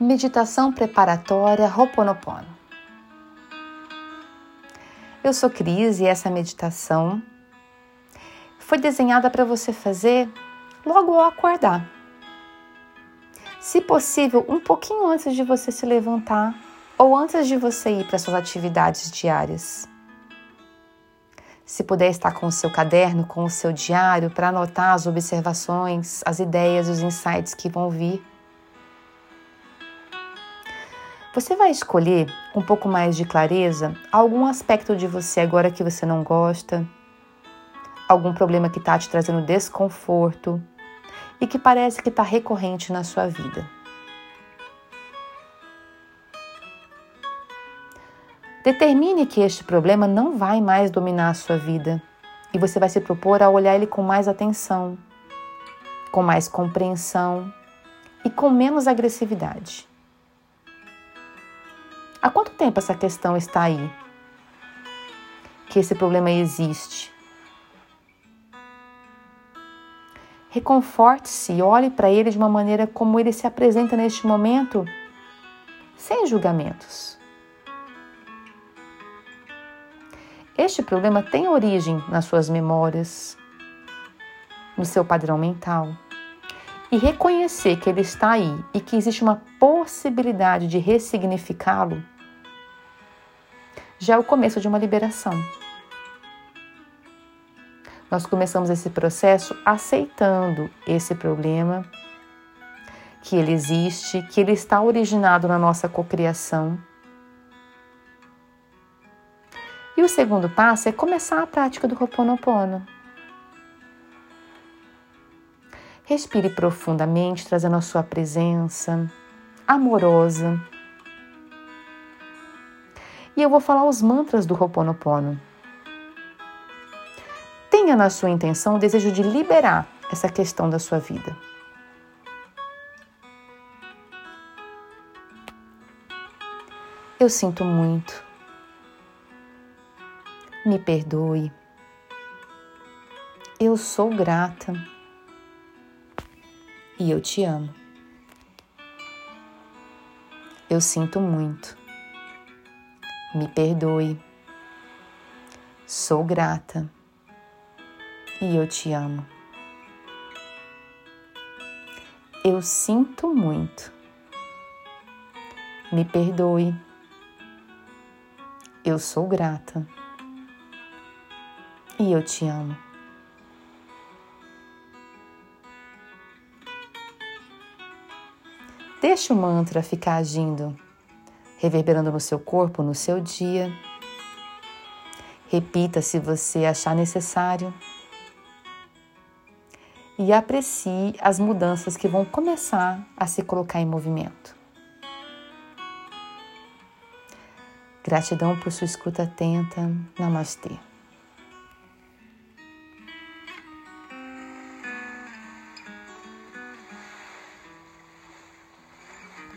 Meditação preparatória Ho'oponopono. Eu sou Cris e essa meditação foi desenhada para você fazer logo ao acordar. Se possível, um pouquinho antes de você se levantar ou antes de você ir para suas atividades diárias. Se puder estar com o seu caderno, com o seu diário para anotar as observações, as ideias, os insights que vão vir Você vai escolher um pouco mais de clareza algum aspecto de você agora que você não gosta, algum problema que está te trazendo desconforto e que parece que está recorrente na sua vida. Determine que este problema não vai mais dominar a sua vida e você vai se propor a olhar ele com mais atenção, com mais compreensão e com menos agressividade. Há quanto tempo essa questão está aí? Que esse problema existe? Reconforte-se olhe para ele de uma maneira como ele se apresenta neste momento, sem julgamentos. Este problema tem origem nas suas memórias, no seu padrão mental. E reconhecer que ele está aí e que existe uma possibilidade de ressignificá-lo já é o começo de uma liberação. Nós começamos esse processo aceitando esse problema, que ele existe, que ele está originado na nossa cocriação. E o segundo passo é começar a prática do Ho'oponopono. Respire profundamente, trazendo a sua presença amorosa e eu vou falar os mantras do Ho'oponopono. Tenha na sua intenção o desejo de liberar essa questão da sua vida. Eu sinto muito. Me perdoe. Eu sou grata. E eu te amo. Eu sinto muito me perdoe. Sou grata e eu te amo. Eu sinto muito. Me perdoe. Eu sou grata e eu te amo. Deixa o mantra ficar agindo reverberando no seu corpo, no seu dia. Repita se você achar necessário. E aprecie as mudanças que vão começar a se colocar em movimento. Gratidão por sua escuta atenta. Namastê.